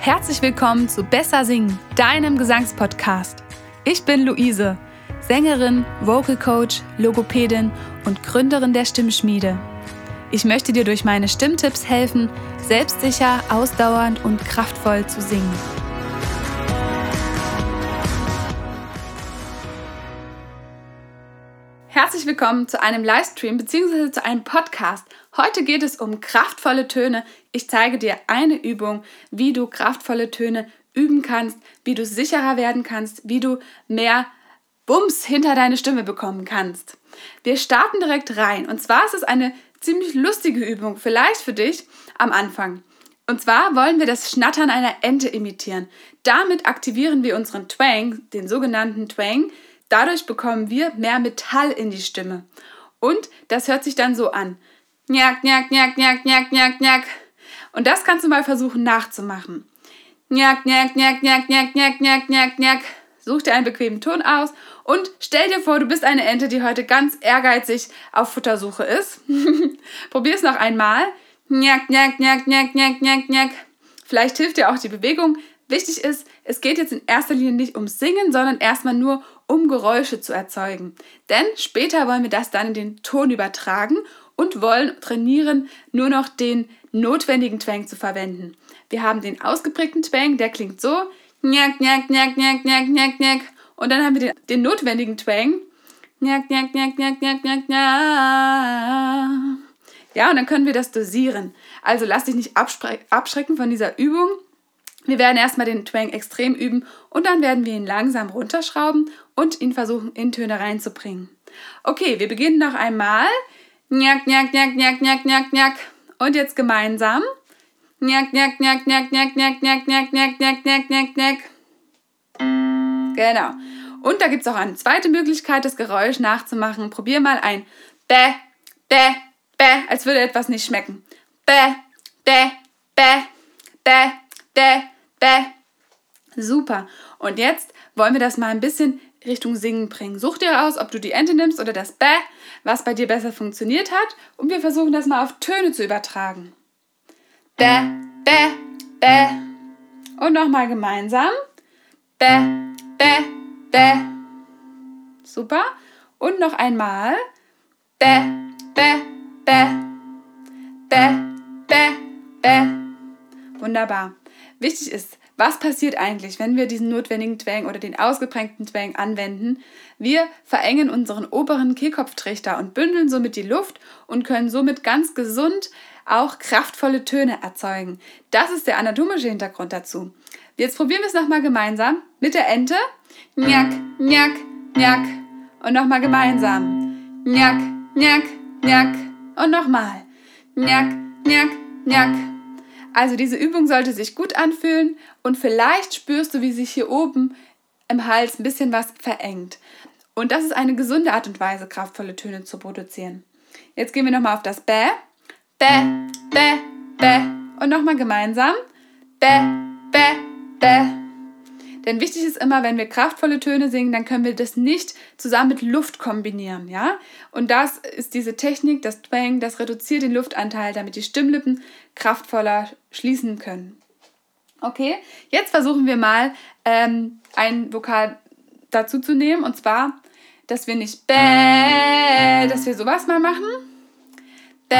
Herzlich willkommen zu Besser Singen, deinem Gesangspodcast. Ich bin Luise, Sängerin, Vocal Coach, Logopädin und Gründerin der Stimmschmiede. Ich möchte dir durch meine Stimmtipps helfen, selbstsicher, ausdauernd und kraftvoll zu singen. Herzlich willkommen zu einem Livestream bzw. zu einem Podcast. Heute geht es um kraftvolle Töne. Ich zeige dir eine Übung, wie du kraftvolle Töne üben kannst, wie du sicherer werden kannst, wie du mehr Bums hinter deine Stimme bekommen kannst. Wir starten direkt rein. Und zwar ist es eine ziemlich lustige Übung, vielleicht für dich am Anfang. Und zwar wollen wir das Schnattern einer Ente imitieren. Damit aktivieren wir unseren Twang, den sogenannten Twang, Dadurch bekommen wir mehr Metall in die Stimme. Und das hört sich dann so an. Njack, njack, njack, njack, njack, njack, njack. Und das kannst du mal versuchen nachzumachen. Njack, njack, njack, njack, njack, njack, njack, njack, njack. Such dir einen bequemen Ton aus und stell dir vor, du bist eine Ente, die heute ganz ehrgeizig auf Futtersuche ist. Probier es noch einmal. Njack, njack, njack, njack, njack, njack, njack. Vielleicht hilft dir auch die Bewegung. Wichtig ist, es geht jetzt in erster Linie nicht ums Singen, sondern erstmal nur um Geräusche zu erzeugen. Denn später wollen wir das dann in den Ton übertragen und wollen trainieren, nur noch den notwendigen Twang zu verwenden. Wir haben den ausgeprägten Twang, der klingt so. Und dann haben wir den, den notwendigen Twang. Ja, und dann können wir das dosieren. Also lass dich nicht abschrecken von dieser Übung. Wir werden erstmal den Twang extrem üben und dann werden wir ihn langsam runterschrauben und ihn versuchen, in Töne reinzubringen. Okay, wir beginnen noch einmal. Njack, njack, njack, njack, njack, njack, njack. Und jetzt gemeinsam. Njack, njack, njack, njack, njack, njack, njack, njack, njack, njack, njack, njack, njack. Genau. Und da gibt es auch eine zweite Möglichkeit, das Geräusch nachzumachen. Probier mal ein Bäh, Bäh, Bäh, als würde etwas nicht schmecken. Bäh, Bäh, Bäh, Bäh, Bäh, Bäh. Super. Und jetzt wollen wir das mal ein bisschen Richtung Singen bringen. Such dir aus, ob du die Ente nimmst oder das Bäh, was bei dir besser funktioniert hat. Und wir versuchen das mal auf Töne zu übertragen. Bäh, Bäh, Bäh. Und nochmal gemeinsam. Bäh, Bäh, Bäh. Super. Und noch einmal. Bäh, Bäh, Bäh. Bäh, Bäh, Bäh. Wunderbar. Wichtig ist, was passiert eigentlich, wenn wir diesen notwendigen Twang oder den ausgeprägten Twang anwenden? Wir verengen unseren oberen Kehlkopftrichter und bündeln somit die Luft und können somit ganz gesund auch kraftvolle Töne erzeugen. Das ist der anatomische Hintergrund dazu. Jetzt probieren wir es nochmal gemeinsam mit der Ente. Njack, njack, njack. Und nochmal gemeinsam. Njack, njack, njack. Und nochmal. Njack, njack, njack. Also diese Übung sollte sich gut anfühlen und vielleicht spürst du, wie sich hier oben im Hals ein bisschen was verengt. Und das ist eine gesunde Art und Weise, kraftvolle Töne zu produzieren. Jetzt gehen wir nochmal auf das Bä. Bä, Bä, Bä. Und nochmal gemeinsam. Bä, Bä, Bä. Denn wichtig ist immer, wenn wir kraftvolle Töne singen, dann können wir das nicht zusammen mit Luft kombinieren, ja? Und das ist diese Technik, das Twang, das reduziert den Luftanteil, damit die Stimmlippen kraftvoller schließen können. Okay, jetzt versuchen wir mal ähm, ein Vokal dazu zu nehmen und zwar, dass wir nicht bäh, dass wir sowas mal machen. Bäh.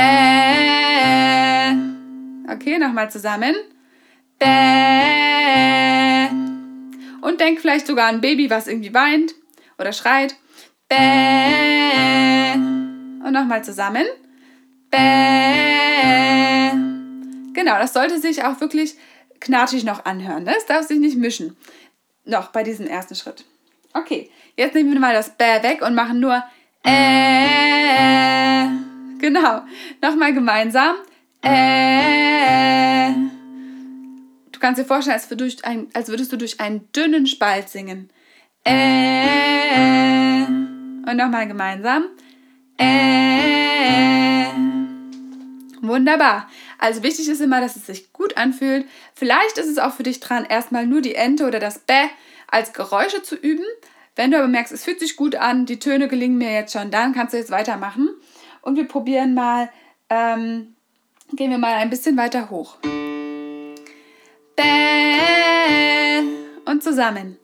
Okay, nochmal zusammen. Bäh. Und denk vielleicht sogar an ein Baby, was irgendwie weint oder schreit. Bäh. Und nochmal zusammen. Bäh. Genau, das sollte sich auch wirklich knatschig noch anhören. Ne? Das darf sich nicht mischen. Noch bei diesem ersten Schritt. Okay, jetzt nehmen wir mal das Bäh weg und machen nur äh. Genau. Nochmal gemeinsam. Äh. Du kannst dir vorstellen, als, durch ein, als würdest du durch einen dünnen Spalt singen. Äh. Und nochmal gemeinsam. Äh. Wunderbar. Also wichtig ist immer, dass es sich gut anfühlt. Vielleicht ist es auch für dich dran, erstmal nur die Ente oder das Bä als Geräusche zu üben. Wenn du aber merkst, es fühlt sich gut an, die Töne gelingen mir jetzt schon, dann kannst du jetzt weitermachen. Und wir probieren mal, ähm, gehen wir mal ein bisschen weiter hoch. Und zusammen.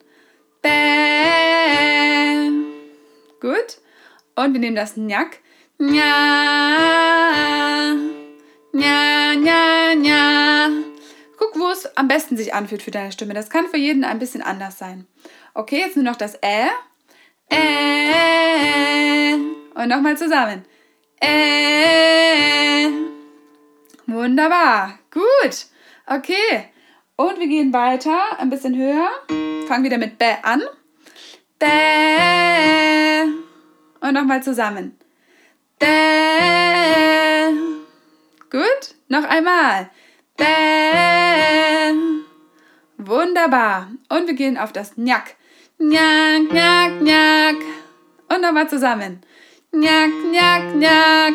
Bäh. Gut. Und wir nehmen das Njack. Nja. Nja, nja, nja. Guck, wo es am besten sich anfühlt für deine Stimme. Das kann für jeden ein bisschen anders sein. Okay, jetzt nur noch das Ä. Äh. Und nochmal zusammen. Äh. Wunderbar. Gut. Okay. Und wir gehen weiter, ein bisschen höher. Fangen wieder mit Bä an. Bä. Und nochmal zusammen. Bä. Gut. Noch einmal. Bäh. Wunderbar. Und wir gehen auf das Njack. Njack, njack, njack. Und nochmal zusammen. Njack, njack, njack.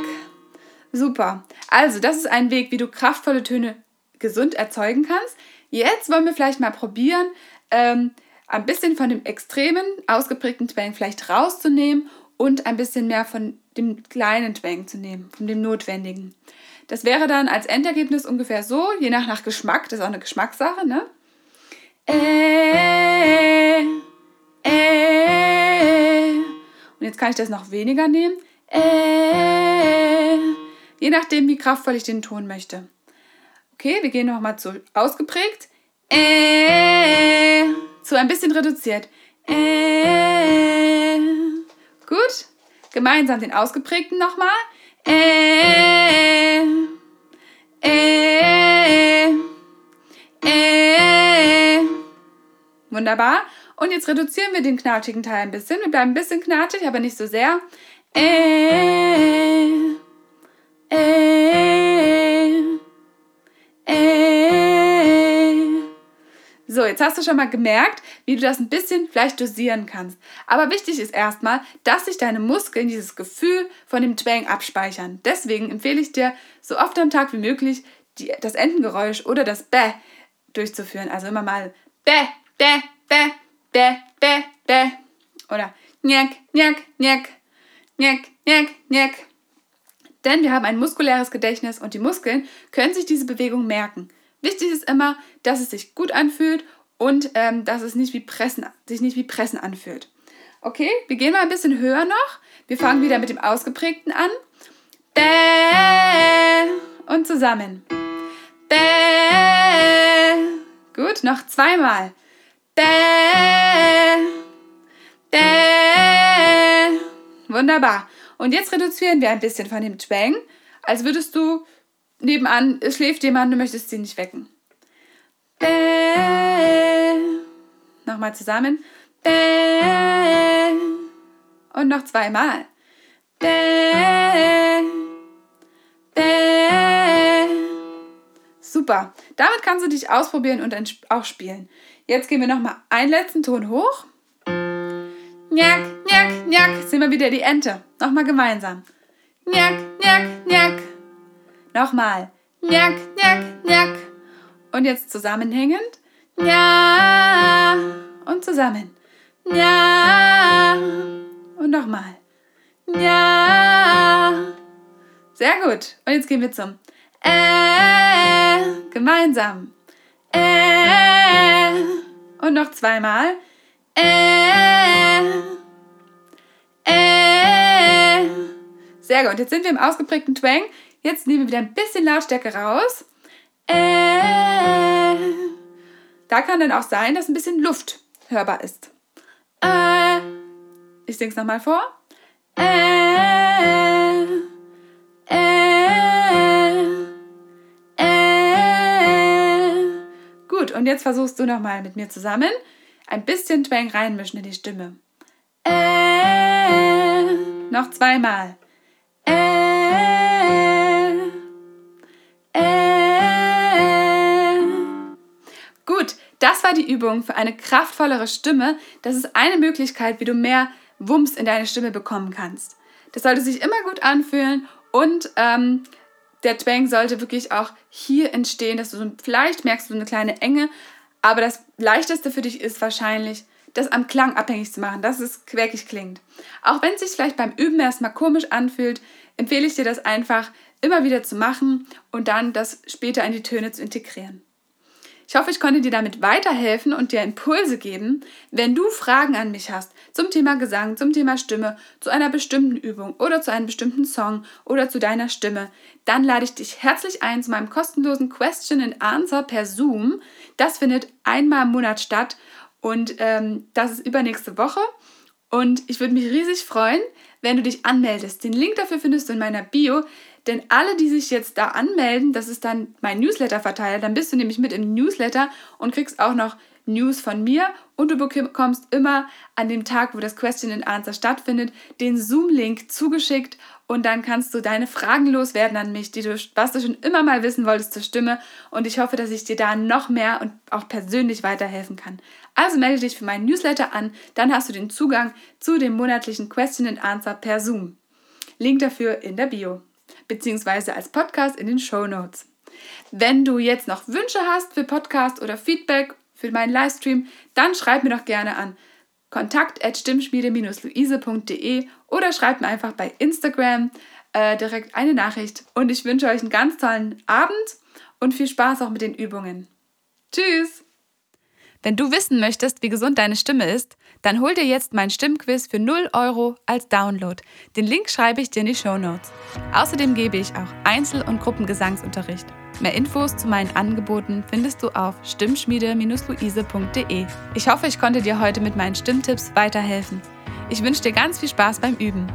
Super. Also, das ist ein Weg, wie du kraftvolle Töne gesund erzeugen kannst. Jetzt wollen wir vielleicht mal probieren, ähm, ein bisschen von dem extremen, ausgeprägten Twang vielleicht rauszunehmen und ein bisschen mehr von dem kleinen Twang zu nehmen, von dem notwendigen. Das wäre dann als Endergebnis ungefähr so, je nach, nach Geschmack, das ist auch eine Geschmackssache, ne? Äh, äh. Und jetzt kann ich das noch weniger nehmen. Äh, je nachdem, wie kraftvoll ich den Ton möchte. Okay, wir gehen nochmal zu ausgeprägt. Äh, zu ein bisschen reduziert. Äh, gut. Gemeinsam den ausgeprägten nochmal. Äh, äh, äh. Wunderbar. Und jetzt reduzieren wir den knatschigen Teil ein bisschen. Wir bleiben ein bisschen knatschig, aber nicht so sehr. Äh, äh, So, jetzt hast du schon mal gemerkt, wie du das ein bisschen vielleicht dosieren kannst. Aber wichtig ist erstmal, dass sich deine Muskeln dieses Gefühl von dem Twang abspeichern. Deswegen empfehle ich dir, so oft am Tag wie möglich die, das Entengeräusch oder das Bäh durchzuführen. Also immer mal Bäh, Bäh, Bäh, Bäh, Bäh, Bäh. Oder Njack, Njack, Njack, Njack, Njack, Njack. Denn wir haben ein muskuläres Gedächtnis und die Muskeln können sich diese Bewegung merken. Wichtig ist immer, dass es sich gut anfühlt und ähm, dass es nicht wie Pressen, sich nicht wie Pressen anfühlt. Okay, wir gehen mal ein bisschen höher noch. Wir fangen wieder mit dem Ausgeprägten an. Bäh und zusammen. Bäh. Gut, noch zweimal. Bäh. Bäh. Wunderbar. Und jetzt reduzieren wir ein bisschen von dem Twang, als würdest du nebenan, schläft jemand, du möchtest sie nicht wecken. Bäh. Nochmal zusammen. Bäh. Und noch zweimal. Bäh. Bäh. Super. Damit kannst du dich ausprobieren und auch spielen. Jetzt gehen wir nochmal einen letzten Ton hoch. Njack, njack, njack. Sind wir wieder die Ente. Nochmal gemeinsam. Njack, njack, njack. Nochmal. Njack, njack, njack. Und jetzt zusammenhängend. Ja. Und zusammen. Ja. Und nochmal. Ja. Sehr gut. Und jetzt gehen wir zum Äh. Gemeinsam. Äh. Und noch zweimal. Äh. Sehr gut. Jetzt sind wir im ausgeprägten Twang. Jetzt nehmen wir wieder ein bisschen Lautstärke raus. Äh. Da kann dann auch sein, dass ein bisschen Luft hörbar ist. Äh. Ich sing's nochmal vor. Äh. Äh. Äh. Gut, und jetzt versuchst du nochmal mit mir zusammen ein bisschen Twang reinmischen in die Stimme. Äh. Noch zweimal. Gut, das war die Übung für eine kraftvollere Stimme. Das ist eine Möglichkeit, wie du mehr Wumms in deine Stimme bekommen kannst. Das sollte sich immer gut anfühlen und ähm, der Twang sollte wirklich auch hier entstehen, dass du so, vielleicht merkst du eine kleine Enge, aber das leichteste für dich ist wahrscheinlich, das am Klang abhängig zu machen, dass es quäkig klingt. Auch wenn es sich vielleicht beim Üben erstmal komisch anfühlt, empfehle ich dir das einfach immer wieder zu machen und dann das später in die Töne zu integrieren. Ich hoffe, ich konnte dir damit weiterhelfen und dir Impulse geben. Wenn du Fragen an mich hast zum Thema Gesang, zum Thema Stimme, zu einer bestimmten Übung oder zu einem bestimmten Song oder zu deiner Stimme, dann lade ich dich herzlich ein zu meinem kostenlosen Question and Answer per Zoom. Das findet einmal im Monat statt und ähm, das ist übernächste Woche. Und ich würde mich riesig freuen, wenn du dich anmeldest. Den Link dafür findest du in meiner Bio. Denn alle, die sich jetzt da anmelden, das ist dann mein Newsletter-Verteiler, dann bist du nämlich mit im Newsletter und kriegst auch noch News von mir und du bekommst immer an dem Tag, wo das Question and Answer stattfindet, den Zoom-Link zugeschickt und dann kannst du deine Fragen loswerden an mich, die du, was du schon immer mal wissen wolltest zur Stimme und ich hoffe, dass ich dir da noch mehr und auch persönlich weiterhelfen kann. Also melde dich für meinen Newsletter an, dann hast du den Zugang zu dem monatlichen Question and Answer per Zoom. Link dafür in der Bio beziehungsweise als Podcast in den Show Notes. Wenn du jetzt noch Wünsche hast für Podcast oder Feedback für meinen Livestream, dann schreib mir doch gerne an kontakt.stimmschmiede-luise.de oder schreib mir einfach bei Instagram äh, direkt eine Nachricht. Und ich wünsche euch einen ganz tollen Abend und viel Spaß auch mit den Übungen. Tschüss! Wenn du wissen möchtest, wie gesund deine Stimme ist, dann hol dir jetzt mein Stimmquiz für 0 Euro als Download. Den Link schreibe ich dir in die Show Notes. Außerdem gebe ich auch Einzel- und Gruppengesangsunterricht. Mehr Infos zu meinen Angeboten findest du auf stimmschmiede-luise.de. Ich hoffe, ich konnte dir heute mit meinen Stimmtipps weiterhelfen. Ich wünsche dir ganz viel Spaß beim Üben.